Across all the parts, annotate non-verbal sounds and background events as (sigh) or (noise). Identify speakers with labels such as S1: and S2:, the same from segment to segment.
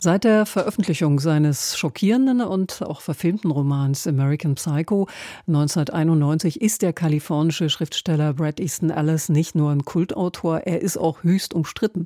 S1: Seit der Veröffentlichung seines schockierenden und auch verfilmten Romans American Psycho 1991 ist der kalifornische Schriftsteller Brad Easton Ellis nicht nur ein Kultautor, er ist auch höchst umstritten.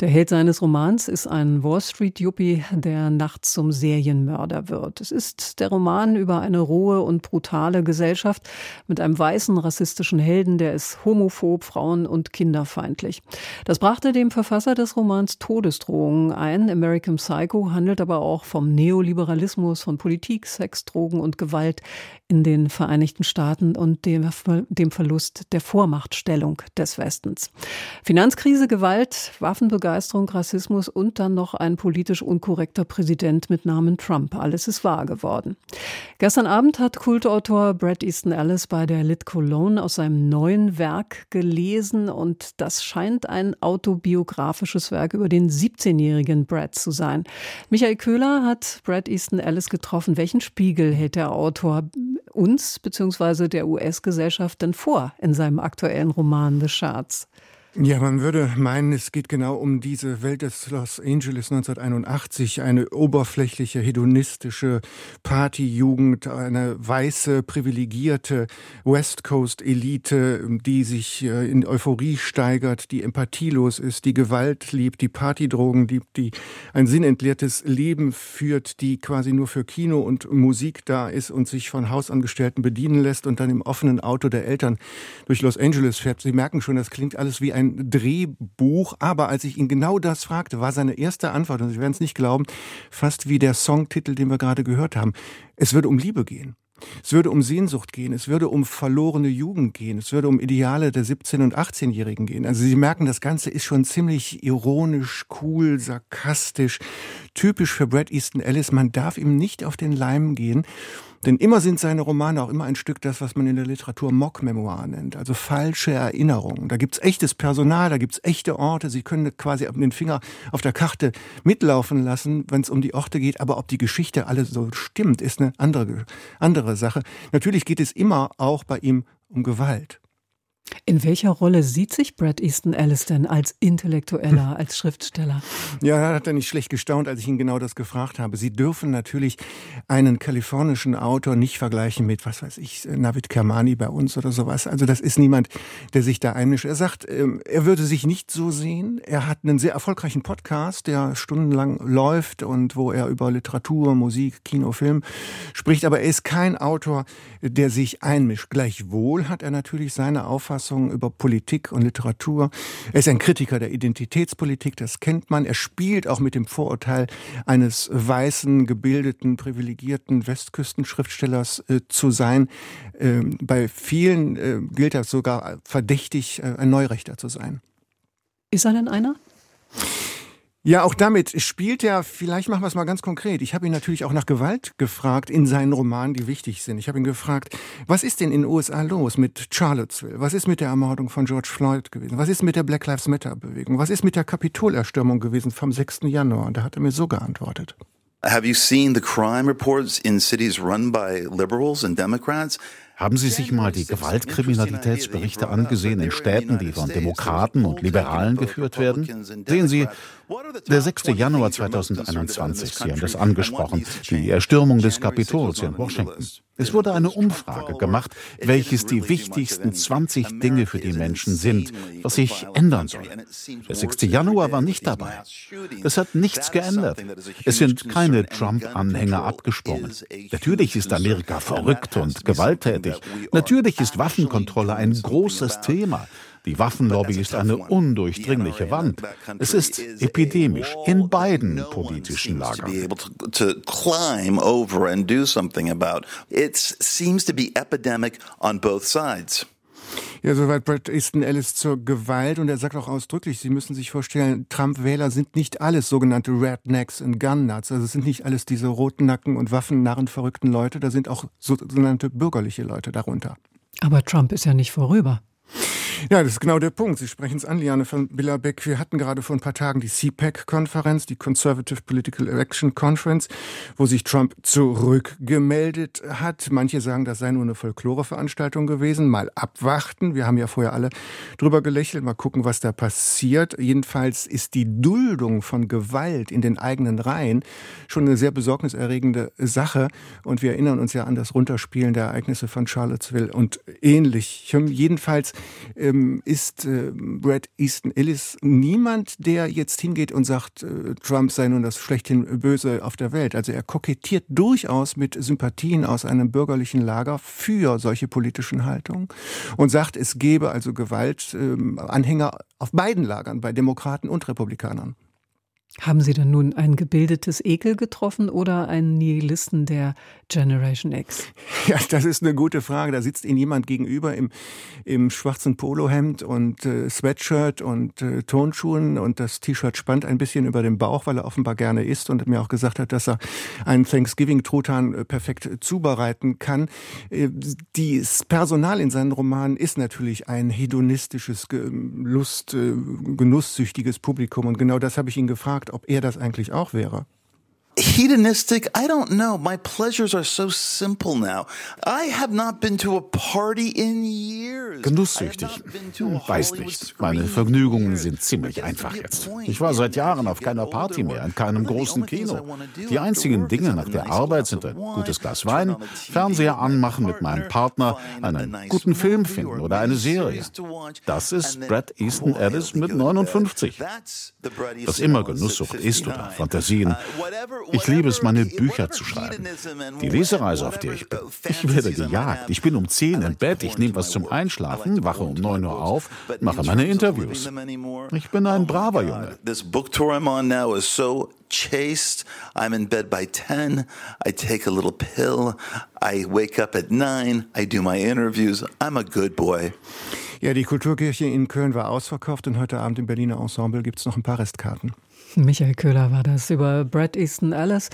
S1: Der Held seines Romans ist ein Wall Street Yuppie, der nachts zum Serienmörder wird. Es ist der Roman über eine rohe und brutale Gesellschaft mit einem weißen rassistischen Helden, der ist homophob, frauen- und kinderfeindlich. Das brachte dem Verfasser des Romans Todesdrohungen ein. American Psycho Psycho handelt aber auch vom Neoliberalismus, von Politik, Sex, Drogen und Gewalt in den Vereinigten Staaten und dem, dem Verlust der Vormachtstellung des Westens. Finanzkrise, Gewalt, Waffenbegeisterung, Rassismus und dann noch ein politisch unkorrekter Präsident mit Namen Trump. Alles ist wahr geworden. Gestern Abend hat Kultautor Brad Easton Ellis bei der Lit Cologne aus seinem neuen Werk gelesen und das scheint ein autobiografisches Werk über den 17-jährigen Brad zu sein sein. Michael Köhler hat Brad Easton Ellis getroffen. Welchen Spiegel hält der Autor uns bzw. der US-Gesellschaft denn vor in seinem aktuellen Roman The Shards?
S2: Ja, man würde meinen, es geht genau um diese Welt des Los Angeles 1981, eine oberflächliche, hedonistische Partyjugend, eine weiße, privilegierte West Coast Elite, die sich äh, in Euphorie steigert, die empathielos ist, die Gewalt liebt, die Partydrogen liebt, die ein sinnentleertes Leben führt, die quasi nur für Kino und Musik da ist und sich von Hausangestellten bedienen lässt und dann im offenen Auto der Eltern durch Los Angeles fährt. Sie merken schon, das klingt alles wie ein ein Drehbuch, aber als ich ihn genau das fragte, war seine erste Antwort, und Sie werden es nicht glauben, fast wie der Songtitel, den wir gerade gehört haben. Es würde um Liebe gehen. Es würde um Sehnsucht gehen, es würde um verlorene Jugend gehen, es würde um Ideale der 17- und 18-Jährigen gehen. Also Sie merken, das Ganze ist schon ziemlich ironisch, cool, sarkastisch, typisch für Brad Easton Ellis. Man darf ihm nicht auf den Leim gehen. Denn immer sind seine Romane auch immer ein Stück das, was man in der Literatur Mock-Memoir nennt, also falsche Erinnerungen. Da gibt's echtes Personal, da gibt's echte Orte. Sie können quasi den Finger auf der Karte mitlaufen lassen, wenn es um die Orte geht. Aber ob die Geschichte alle so stimmt, ist eine andere, andere Sache. Natürlich geht es immer auch bei ihm um Gewalt.
S1: In welcher Rolle sieht sich Brad Easton Ellis denn als Intellektueller, als Schriftsteller?
S2: Ja, da hat er nicht schlecht gestaunt, als ich ihn genau das gefragt habe. Sie dürfen natürlich einen kalifornischen Autor nicht vergleichen mit, was weiß ich, Navid Kermani bei uns oder sowas. Also das ist niemand, der sich da einmischt. Er sagt, ähm, er würde sich nicht so sehen. Er hat einen sehr erfolgreichen Podcast, der stundenlang läuft und wo er über Literatur, Musik, Kino, Film spricht. Aber er ist kein Autor, der sich einmischt. Gleichwohl hat er natürlich seine Auffassung Auffassungen über Politik und Literatur. Er ist ein Kritiker der Identitätspolitik, das kennt man. Er spielt auch mit dem Vorurteil eines weißen, gebildeten, privilegierten Westküstenschriftstellers äh, zu sein. Ähm, bei vielen äh, gilt er sogar verdächtig, äh, ein Neurechter zu sein.
S1: Ist er denn einer?
S2: Ja, auch damit spielt er, vielleicht machen wir es mal ganz konkret. Ich habe ihn natürlich auch nach Gewalt gefragt in seinen Romanen, die wichtig sind. Ich habe ihn gefragt, was ist denn in den USA los mit Charlottesville? Was ist mit der Ermordung von George Floyd gewesen? Was ist mit der Black Lives Matter Bewegung? Was ist mit der Kapitolerstürmung gewesen vom 6. Januar? Und da hat er mir so geantwortet.
S3: Have you seen the crime reports in cities run by liberals and Democrats?
S4: Haben Sie sich mal die Gewaltkriminalitätsberichte angesehen in Städten, die von Demokraten und Liberalen geführt werden? Sehen Sie, der 6. Januar 2021, Sie haben das angesprochen, die Erstürmung des Kapitols in Washington. Es wurde eine Umfrage gemacht, welches die wichtigsten 20 Dinge für die Menschen sind, was sich ändern soll. Der 6. Januar war nicht dabei. Es hat nichts geändert. Es sind keine Trump-Anhänger abgesprungen. Natürlich ist Amerika verrückt und gewalttätig. Natürlich ist Waffenkontrolle ein großes Thema. Die Waffenlobby ist eine undurchdringliche Wand. Es ist epidemisch in beiden politischen Lagern.
S2: Ja, soweit Brad Easton Ellis zur Gewalt und er sagt auch ausdrücklich, Sie müssen sich vorstellen, Trump-Wähler sind nicht alles sogenannte Rednecks und Gun-Nuts, also es sind nicht alles diese roten Nacken und Waffennarren verrückten Leute, da sind auch sogenannte bürgerliche Leute darunter.
S1: Aber Trump ist ja nicht vorüber.
S2: Ja, das ist genau der Punkt. Sie sprechen es an, Liane von Billerbeck. Wir hatten gerade vor ein paar Tagen die CPAC-Konferenz, die Conservative Political Election Conference, wo sich Trump zurückgemeldet hat. Manche sagen, das sei nur eine Folklore-Veranstaltung gewesen. Mal abwarten. Wir haben ja vorher alle drüber gelächelt. Mal gucken, was da passiert. Jedenfalls ist die Duldung von Gewalt in den eigenen Reihen schon eine sehr besorgniserregende Sache. Und wir erinnern uns ja an das Runterspielen der Ereignisse von Charlottesville und ähnlich. Jedenfalls ähm, ist äh, Brad Easton Ellis niemand, der jetzt hingeht und sagt, äh, Trump sei nun das schlechthin Böse auf der Welt. Also er kokettiert durchaus mit Sympathien aus einem bürgerlichen Lager für solche politischen Haltungen und sagt, es gebe also Gewaltanhänger äh, auf beiden Lagern, bei Demokraten und Republikanern.
S1: Haben Sie denn nun ein gebildetes Ekel getroffen oder einen Nihilisten der Generation X? (laughs)
S2: Ja, das ist eine gute Frage. Da sitzt Ihnen jemand gegenüber im, im schwarzen Polohemd und äh, Sweatshirt und äh, Tonschuhen und das T-Shirt spannt ein bisschen über den Bauch, weil er offenbar gerne isst und mir auch gesagt hat, dass er einen Thanksgiving-Truthahn äh, perfekt zubereiten kann. Äh, das Personal in seinen Romanen ist natürlich ein hedonistisches, Lust, äh, genusssüchtiges Publikum und genau das habe ich ihn gefragt ob er das eigentlich auch wäre.
S3: Hedonistic? I don't know. My pleasures are so simple now. I have not been to a party in years.
S4: Genusssüchtig? Hm, weiß nicht. Meine Vergnügungen sind ziemlich einfach jetzt. Ich war seit Jahren auf keiner Party mehr, in keinem großen Kino. Die einzigen Dinge nach der Arbeit sind ein gutes Glas Wein, Fernseher anmachen mit meinem Partner, einen guten Film finden oder eine Serie. Das ist Brad Easton Ellis mit 59. Was immer Genusssucht ist oder Fantasien, ich liebe es, meine Bücher zu schreiben. Die Lesereise, auf der ich bin. Ich werde gejagt. Ich bin um 10 im Bett, ich nehme was zum Einschlafen, wache um 9 Uhr auf, mache meine Interviews. Ich bin ein braver Junge.
S3: This book tour I'm on now is so chaste. I'm in bed by 10. I take a little pill. I wake up at 9. I do my interviews. I'm a good boy.
S2: Ja, die Kulturkirche in Köln war ausverkauft und heute Abend im Berliner Ensemble gibt es noch ein paar Restkarten.
S1: Michael Köhler war das über Brad Easton Ellis.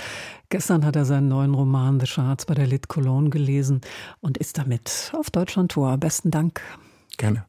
S1: Gestern hat er seinen neuen Roman The Shards bei der Lit Cologne gelesen und ist damit auf Deutschland Tour. Besten Dank.
S2: Gerne.